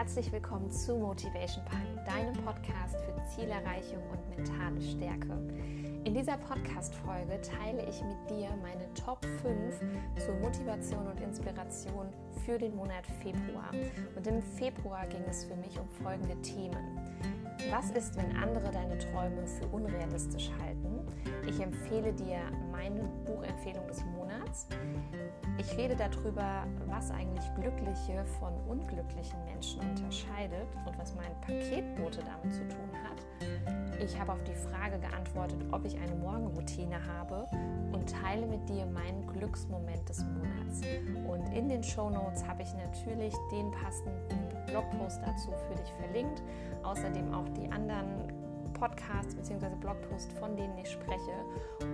herzlich willkommen zu Motivation Punk, deinem Podcast für Zielerreichung und mentale Stärke. In dieser Podcast-Folge teile ich mit dir meine Top 5 zur Motivation und Inspiration für den Monat Februar. Und im Februar ging es für mich um folgende Themen. Was ist, wenn andere deine Träume für unrealistisch halten? Ich empfehle dir meine Buchempfehlung des Monats. Ich rede darüber, was eigentlich glückliche von unglücklichen Menschen unterscheidet und was mein Paketbote damit zu tun hat. Ich habe auf die Frage geantwortet, ob ich eine Morgenroutine habe und teile mit dir meinen Glücksmoment des Monats. Und in den Show Notes habe ich natürlich den passenden Blogpost dazu für dich verlinkt. Außerdem auch die anderen Podcasts bzw. Blogposts, von denen ich spreche.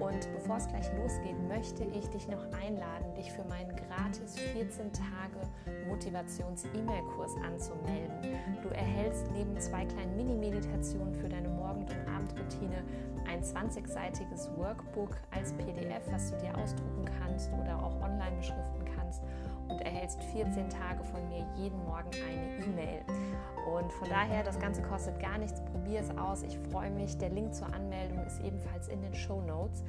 Und bevor es gleich losgeht, möchte ich dich noch einladen, dich für meinen gratis 14 Tage Motivations-E-Mail-Kurs anzumelden. Du erhältst neben zwei kleinen Mini-Meditationen für deine Morgen- und Abendroutine ein 20-seitiges Workbook als PDF, was du dir ausdrucken kannst oder auch online beschriften und erhältst 14 Tage von mir jeden Morgen eine E-Mail. Und von daher, das Ganze kostet gar nichts. Probier es aus. Ich freue mich. Der Link zur Anmeldung ist ebenfalls in den Show Notes.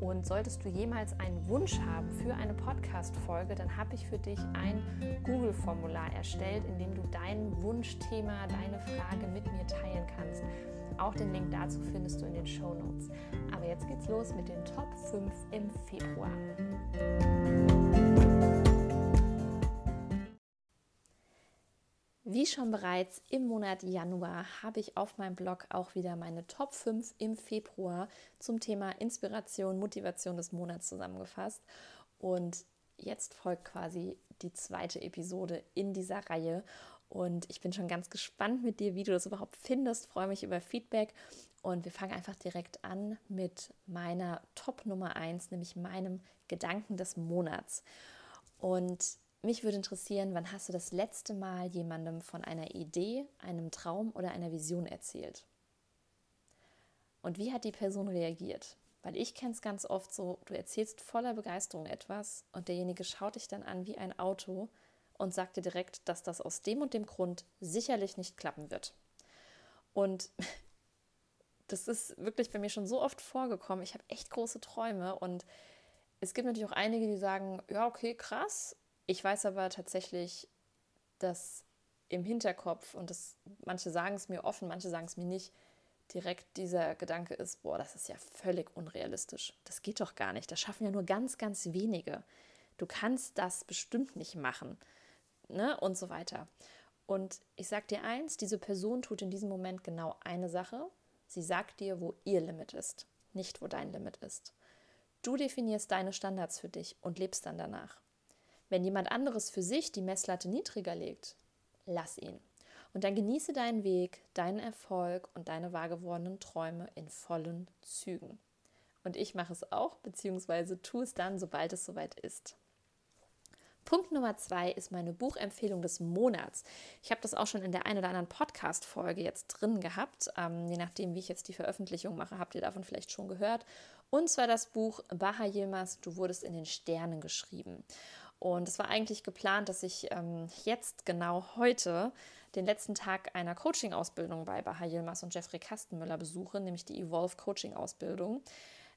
Und solltest du jemals einen Wunsch haben für eine Podcast-Folge, dann habe ich für dich ein Google-Formular erstellt, in dem du dein Wunschthema, deine Frage mit mir teilen kannst. Auch den Link dazu findest du in den Show Notes. Aber jetzt geht's los mit den Top 5 im Februar. Wie schon bereits im Monat Januar habe ich auf meinem Blog auch wieder meine Top 5 im Februar zum Thema Inspiration, Motivation des Monats zusammengefasst. Und jetzt folgt quasi die zweite Episode in dieser Reihe. Und ich bin schon ganz gespannt mit dir, wie du das überhaupt findest. Freue mich über Feedback. Und wir fangen einfach direkt an mit meiner Top Nummer 1, nämlich meinem Gedanken des Monats. Und mich würde interessieren, wann hast du das letzte Mal jemandem von einer Idee, einem Traum oder einer Vision erzählt? Und wie hat die Person reagiert? Weil ich kenne es ganz oft so, du erzählst voller Begeisterung etwas und derjenige schaut dich dann an wie ein Auto und sagt dir direkt, dass das aus dem und dem Grund sicherlich nicht klappen wird. Und das ist wirklich bei mir schon so oft vorgekommen. Ich habe echt große Träume und es gibt natürlich auch einige, die sagen, ja, okay, krass, ich weiß aber tatsächlich, dass im Hinterkopf, und das, manche sagen es mir offen, manche sagen es mir nicht, direkt dieser Gedanke ist, boah, das ist ja völlig unrealistisch. Das geht doch gar nicht. Das schaffen ja nur ganz, ganz wenige. Du kannst das bestimmt nicht machen. Ne? Und so weiter. Und ich sage dir eins, diese Person tut in diesem Moment genau eine Sache. Sie sagt dir, wo ihr Limit ist, nicht wo dein Limit ist. Du definierst deine Standards für dich und lebst dann danach. Wenn jemand anderes für sich die Messlatte niedriger legt, lass ihn. Und dann genieße deinen Weg, deinen Erfolg und deine wahrgewordenen Träume in vollen Zügen. Und ich mache es auch, beziehungsweise tue es dann, sobald es soweit ist. Punkt Nummer zwei ist meine Buchempfehlung des Monats. Ich habe das auch schon in der einen oder anderen Podcast-Folge jetzt drin gehabt. Ähm, je nachdem, wie ich jetzt die Veröffentlichung mache, habt ihr davon vielleicht schon gehört. Und zwar das Buch Baha Yilmaz, Du wurdest in den Sternen geschrieben. Und es war eigentlich geplant, dass ich ähm, jetzt genau heute den letzten Tag einer Coaching-Ausbildung bei Baha Yilmaz und Jeffrey Kastenmüller besuche, nämlich die Evolve Coaching-Ausbildung.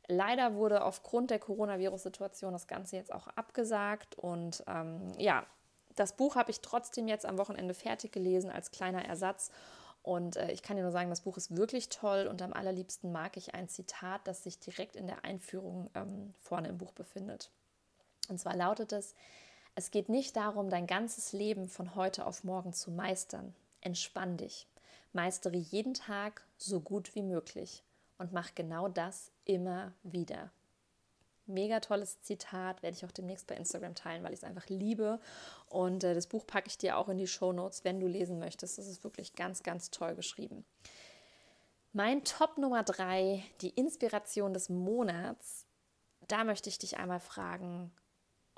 Leider wurde aufgrund der Coronavirus-Situation das Ganze jetzt auch abgesagt. Und ähm, ja, das Buch habe ich trotzdem jetzt am Wochenende fertig gelesen als kleiner Ersatz. Und äh, ich kann dir nur sagen, das Buch ist wirklich toll und am allerliebsten mag ich ein Zitat, das sich direkt in der Einführung ähm, vorne im Buch befindet. Und zwar lautet es, es geht nicht darum, dein ganzes Leben von heute auf morgen zu meistern. Entspann dich. Meistere jeden Tag so gut wie möglich und mach genau das immer wieder. Mega tolles Zitat, werde ich auch demnächst bei Instagram teilen, weil ich es einfach liebe. Und äh, das Buch packe ich dir auch in die Show Notes, wenn du lesen möchtest. Das ist wirklich ganz, ganz toll geschrieben. Mein Top Nummer drei, die Inspiration des Monats. Da möchte ich dich einmal fragen,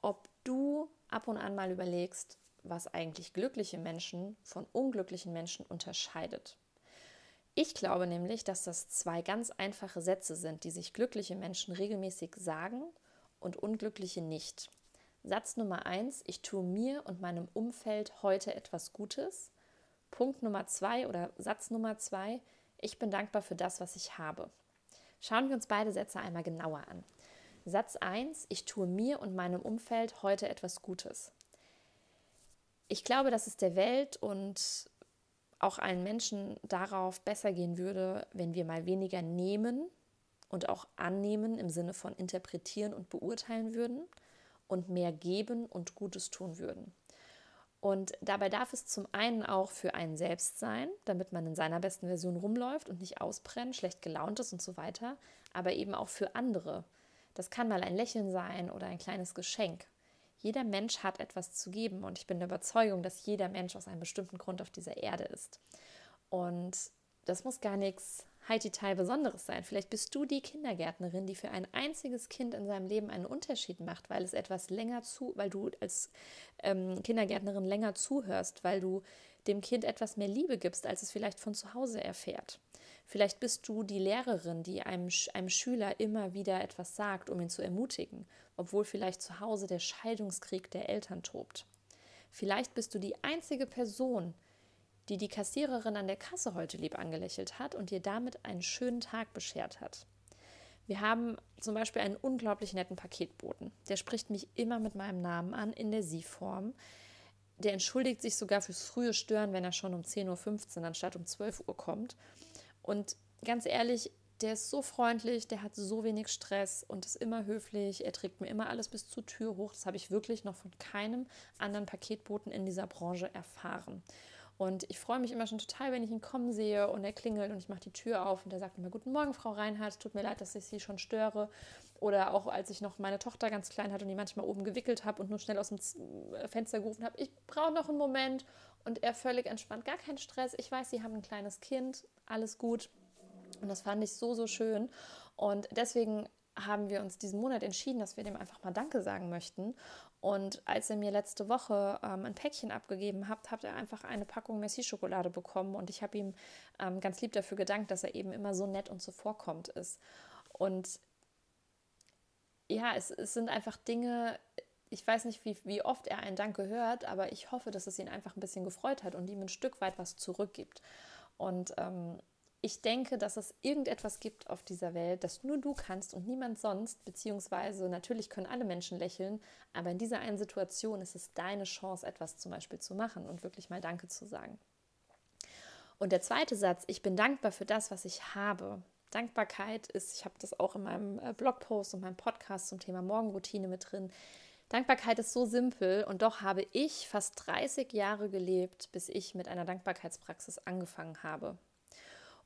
ob du ab und an mal überlegst, was eigentlich glückliche Menschen von unglücklichen Menschen unterscheidet. Ich glaube nämlich, dass das zwei ganz einfache Sätze sind, die sich glückliche Menschen regelmäßig sagen und unglückliche nicht. Satz Nummer eins, ich tue mir und meinem Umfeld heute etwas Gutes. Punkt Nummer zwei oder Satz Nummer zwei, ich bin dankbar für das, was ich habe. Schauen wir uns beide Sätze einmal genauer an. Satz 1, ich tue mir und meinem Umfeld heute etwas Gutes. Ich glaube, dass es der Welt und auch allen Menschen darauf besser gehen würde, wenn wir mal weniger nehmen und auch annehmen im Sinne von interpretieren und beurteilen würden und mehr geben und Gutes tun würden. Und dabei darf es zum einen auch für einen selbst sein, damit man in seiner besten Version rumläuft und nicht ausbrennt, schlecht gelaunt ist und so weiter, aber eben auch für andere. Das kann mal ein Lächeln sein oder ein kleines Geschenk. Jeder Mensch hat etwas zu geben und ich bin der Überzeugung, dass jeder Mensch aus einem bestimmten Grund auf dieser Erde ist. Und das muss gar nichts Heidi-Teil Besonderes sein. Vielleicht bist du die Kindergärtnerin, die für ein einziges Kind in seinem Leben einen Unterschied macht, weil es etwas länger zu, weil du als ähm, Kindergärtnerin länger zuhörst, weil du dem Kind etwas mehr Liebe gibst, als es vielleicht von zu Hause erfährt. Vielleicht bist du die Lehrerin, die einem, einem Schüler immer wieder etwas sagt, um ihn zu ermutigen, obwohl vielleicht zu Hause der Scheidungskrieg der Eltern tobt. Vielleicht bist du die einzige Person, die die Kassiererin an der Kasse heute lieb angelächelt hat und ihr damit einen schönen Tag beschert hat. Wir haben zum Beispiel einen unglaublich netten Paketboten. Der spricht mich immer mit meinem Namen an in der Sie-Form. Der entschuldigt sich sogar fürs frühe Stören, wenn er schon um 10.15 Uhr anstatt um 12 Uhr kommt. Und ganz ehrlich, der ist so freundlich, der hat so wenig Stress und ist immer höflich. Er trägt mir immer alles bis zur Tür hoch. Das habe ich wirklich noch von keinem anderen Paketboten in dieser Branche erfahren. Und ich freue mich immer schon total, wenn ich ihn kommen sehe und er klingelt und ich mache die Tür auf und er sagt immer Guten Morgen, Frau Reinhardt, tut mir leid, dass ich Sie schon störe. Oder auch als ich noch meine Tochter ganz klein hatte und die manchmal oben gewickelt habe und nur schnell aus dem Fenster gerufen habe, ich brauche noch einen Moment und er völlig entspannt, gar kein Stress. Ich weiß, Sie haben ein kleines Kind, alles gut. Und das fand ich so, so schön. Und deswegen haben wir uns diesen Monat entschieden, dass wir dem einfach mal Danke sagen möchten. Und als er mir letzte Woche ähm, ein Päckchen abgegeben hat, hat er einfach eine Packung Messi-Schokolade bekommen und ich habe ihm ähm, ganz lieb dafür gedankt, dass er eben immer so nett und zuvorkommt ist. Und ja, es, es sind einfach Dinge, ich weiß nicht, wie, wie oft er ein Danke hört, aber ich hoffe, dass es ihn einfach ein bisschen gefreut hat und ihm ein Stück weit was zurückgibt. Und ähm, ich denke, dass es irgendetwas gibt auf dieser Welt, das nur du kannst und niemand sonst, beziehungsweise natürlich können alle Menschen lächeln, aber in dieser einen Situation ist es deine Chance, etwas zum Beispiel zu machen und wirklich mal Danke zu sagen. Und der zweite Satz, ich bin dankbar für das, was ich habe. Dankbarkeit ist, ich habe das auch in meinem äh, Blogpost und meinem Podcast zum Thema Morgenroutine mit drin. Dankbarkeit ist so simpel und doch habe ich fast 30 Jahre gelebt, bis ich mit einer Dankbarkeitspraxis angefangen habe.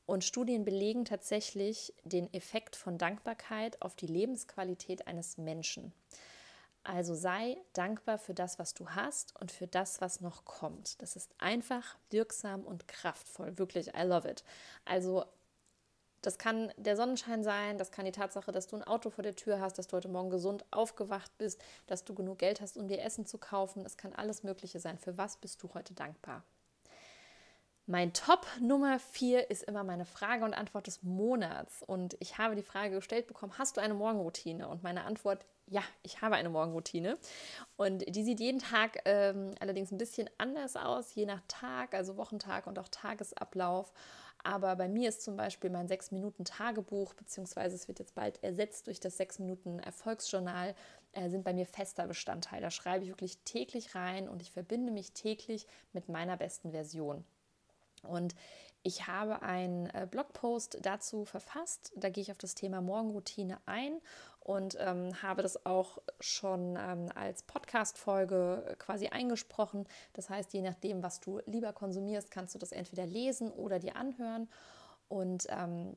Und Studien belegen tatsächlich den Effekt von Dankbarkeit auf die Lebensqualität eines Menschen. Also sei dankbar für das, was du hast und für das, was noch kommt. Das ist einfach, wirksam und kraftvoll. Wirklich, I love it. Also das kann der Sonnenschein sein, das kann die Tatsache, dass du ein Auto vor der Tür hast, dass du heute Morgen gesund aufgewacht bist, dass du genug Geld hast, um dir Essen zu kaufen. Es kann alles Mögliche sein. Für was bist du heute dankbar? Mein Top Nummer vier ist immer meine Frage und Antwort des Monats. Und ich habe die Frage gestellt bekommen, hast du eine Morgenroutine? Und meine Antwort, ja, ich habe eine Morgenroutine. Und die sieht jeden Tag ähm, allerdings ein bisschen anders aus, je nach Tag, also Wochentag und auch Tagesablauf. Aber bei mir ist zum Beispiel mein 6-Minuten-Tagebuch, beziehungsweise es wird jetzt bald ersetzt durch das 6-Minuten-Erfolgsjournal, äh, sind bei mir fester Bestandteil. Da schreibe ich wirklich täglich rein und ich verbinde mich täglich mit meiner besten Version. Und ich habe einen äh, Blogpost dazu verfasst. Da gehe ich auf das Thema Morgenroutine ein und ähm, habe das auch schon ähm, als Podcast-Folge äh, quasi eingesprochen. Das heißt, je nachdem, was du lieber konsumierst, kannst du das entweder lesen oder dir anhören. Und ähm,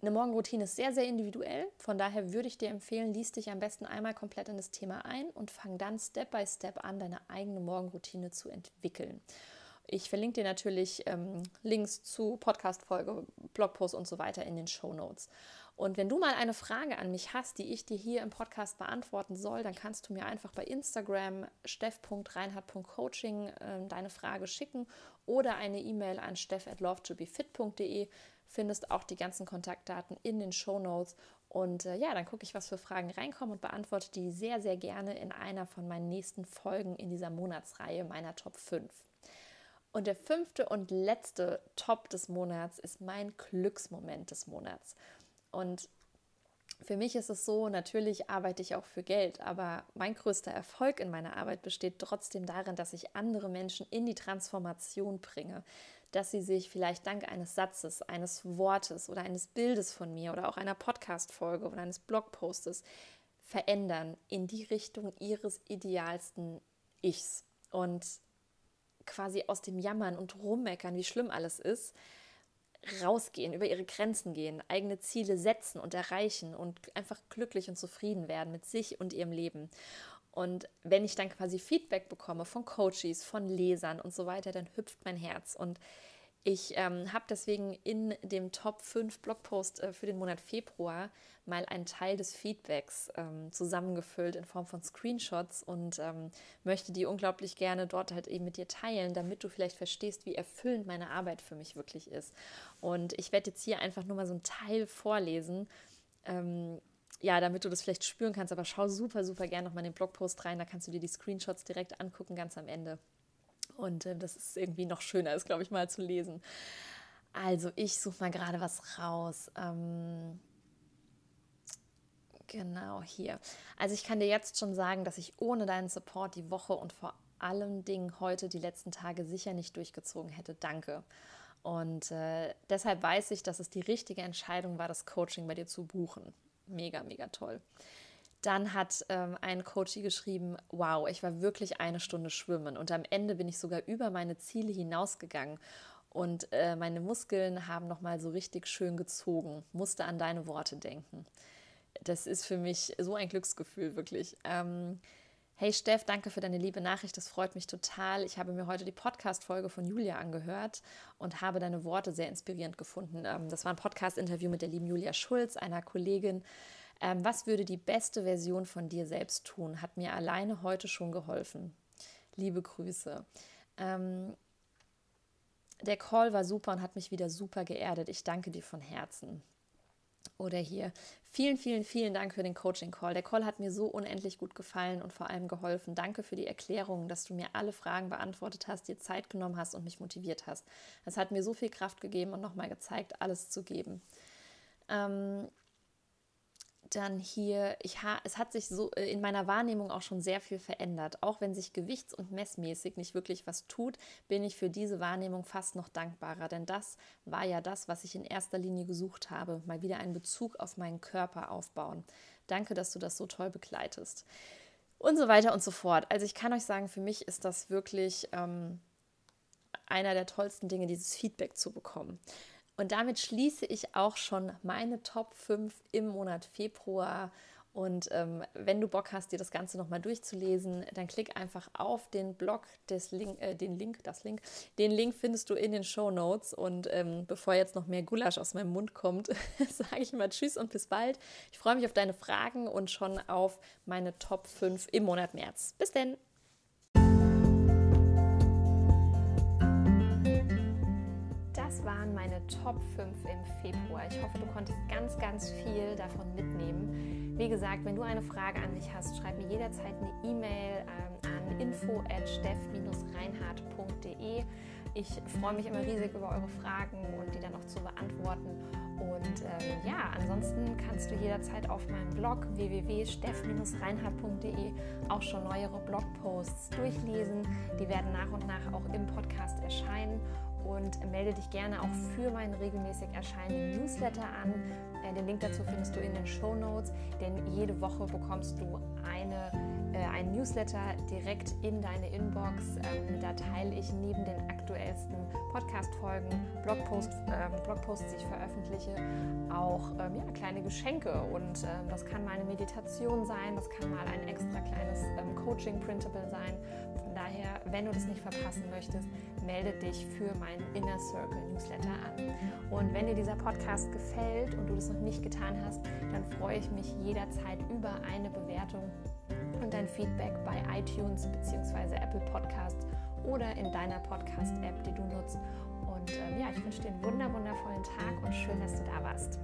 eine Morgenroutine ist sehr, sehr individuell. Von daher würde ich dir empfehlen, liest dich am besten einmal komplett in das Thema ein und fang dann Step by Step an, deine eigene Morgenroutine zu entwickeln. Ich verlinke dir natürlich ähm, Links zu Podcast-Folge, Blogpost und so weiter in den Show Notes. Und wenn du mal eine Frage an mich hast, die ich dir hier im Podcast beantworten soll, dann kannst du mir einfach bei Instagram steff.reinhard.coaching äh, deine Frage schicken oder eine E-Mail an steff@lovetobefit.de. Findest auch die ganzen Kontaktdaten in den Show Notes. Und äh, ja, dann gucke ich, was für Fragen reinkommen und beantworte die sehr, sehr gerne in einer von meinen nächsten Folgen in dieser Monatsreihe meiner Top 5. Und der fünfte und letzte Top des Monats ist mein Glücksmoment des Monats. Und für mich ist es so, natürlich arbeite ich auch für Geld, aber mein größter Erfolg in meiner Arbeit besteht trotzdem darin, dass ich andere Menschen in die Transformation bringe, dass sie sich vielleicht dank eines Satzes, eines Wortes oder eines Bildes von mir oder auch einer Podcast-Folge oder eines Blogpostes verändern in die Richtung ihres idealsten Ichs und quasi aus dem Jammern und Rummeckern, wie schlimm alles ist, rausgehen, über ihre Grenzen gehen, eigene Ziele setzen und erreichen und einfach glücklich und zufrieden werden mit sich und ihrem Leben. Und wenn ich dann quasi Feedback bekomme von Coaches, von Lesern und so weiter, dann hüpft mein Herz. Und ich ähm, habe deswegen in dem Top 5 Blogpost äh, für den Monat Februar mal einen Teil des Feedbacks ähm, zusammengefüllt in Form von Screenshots und ähm, möchte die unglaublich gerne dort halt eben mit dir teilen, damit du vielleicht verstehst, wie erfüllend meine Arbeit für mich wirklich ist. Und ich werde jetzt hier einfach nur mal so einen Teil vorlesen. Ähm, ja, damit du das vielleicht spüren kannst, aber schau super, super gerne noch mal in den Blogpost rein, da kannst du dir die Screenshots direkt angucken, ganz am Ende. Und äh, das ist irgendwie noch schöner, ist, glaube ich, mal zu lesen. Also, ich suche mal gerade was raus. Ähm, genau hier. Also, ich kann dir jetzt schon sagen, dass ich ohne deinen Support die Woche und vor allen Dingen heute die letzten Tage sicher nicht durchgezogen hätte. Danke. Und äh, deshalb weiß ich, dass es die richtige Entscheidung war, das Coaching bei dir zu buchen. Mega, mega toll. Dann hat ähm, ein Coach geschrieben, wow, ich war wirklich eine Stunde schwimmen und am Ende bin ich sogar über meine Ziele hinausgegangen und äh, meine Muskeln haben nochmal so richtig schön gezogen, musste an deine Worte denken. Das ist für mich so ein Glücksgefühl, wirklich. Ähm, hey Steff, danke für deine liebe Nachricht, das freut mich total. Ich habe mir heute die Podcast-Folge von Julia angehört und habe deine Worte sehr inspirierend gefunden. Ähm, das war ein Podcast-Interview mit der lieben Julia Schulz, einer Kollegin, ähm, was würde die beste Version von dir selbst tun? Hat mir alleine heute schon geholfen. Liebe Grüße. Ähm, der Call war super und hat mich wieder super geerdet. Ich danke dir von Herzen. Oder hier, vielen, vielen, vielen Dank für den Coaching-Call. Der Call hat mir so unendlich gut gefallen und vor allem geholfen. Danke für die Erklärungen, dass du mir alle Fragen beantwortet hast, dir Zeit genommen hast und mich motiviert hast. Es hat mir so viel Kraft gegeben und nochmal gezeigt, alles zu geben. Ähm, dann hier, ich ha, es hat sich so äh, in meiner Wahrnehmung auch schon sehr viel verändert. Auch wenn sich gewichts- und messmäßig nicht wirklich was tut, bin ich für diese Wahrnehmung fast noch dankbarer. Denn das war ja das, was ich in erster Linie gesucht habe. Mal wieder einen Bezug auf meinen Körper aufbauen. Danke, dass du das so toll begleitest. Und so weiter und so fort. Also ich kann euch sagen, für mich ist das wirklich ähm, einer der tollsten Dinge, dieses Feedback zu bekommen. Und damit schließe ich auch schon meine Top 5 im Monat Februar. Und ähm, wenn du Bock hast, dir das Ganze nochmal durchzulesen, dann klick einfach auf den Blog, des Link, äh, den Link, das Link. Den Link findest du in den Show Notes. Und ähm, bevor jetzt noch mehr Gulasch aus meinem Mund kommt, sage ich mal Tschüss und bis bald. Ich freue mich auf deine Fragen und schon auf meine Top 5 im Monat März. Bis denn! Waren meine Top 5 im Februar. Ich hoffe, du konntest ganz, ganz viel davon mitnehmen. Wie gesagt, wenn du eine Frage an mich hast, schreib mir jederzeit eine E-Mail ähm, an info@steff-reinhardt.de. Ich freue mich immer riesig über eure Fragen und die dann noch zu beantworten. Und ähm, ja, ansonsten kannst du jederzeit auf meinem Blog www.steff-reinhardt.de auch schon neuere Blogposts durchlesen. Die werden nach und nach auch im Podcast erscheinen und melde dich gerne auch für meinen regelmäßig erscheinenden Newsletter an. Äh, den Link dazu findest du in den Show Notes, denn jede Woche bekommst du eine, einen Newsletter direkt in deine Inbox. Ähm, da teile ich neben den aktuellsten Podcast-Folgen, Blogpost, äh, Blogposts, die ich veröffentliche, auch ähm, ja, kleine Geschenke. Und ähm, das kann mal eine Meditation sein, das kann mal ein extra kleines ähm, Coaching-Printable sein. Von daher, wenn du das nicht verpassen möchtest, melde dich für meinen Inner Circle Newsletter an. Und wenn dir dieser Podcast gefällt und du das noch nicht getan hast, dann freue ich mich jederzeit über eine Bewertung und dein Feedback bei iTunes bzw. Apple Podcast oder in deiner Podcast-App, die du nutzt. Und ähm, ja, ich wünsche dir einen wundervollen Tag und schön, dass du da warst.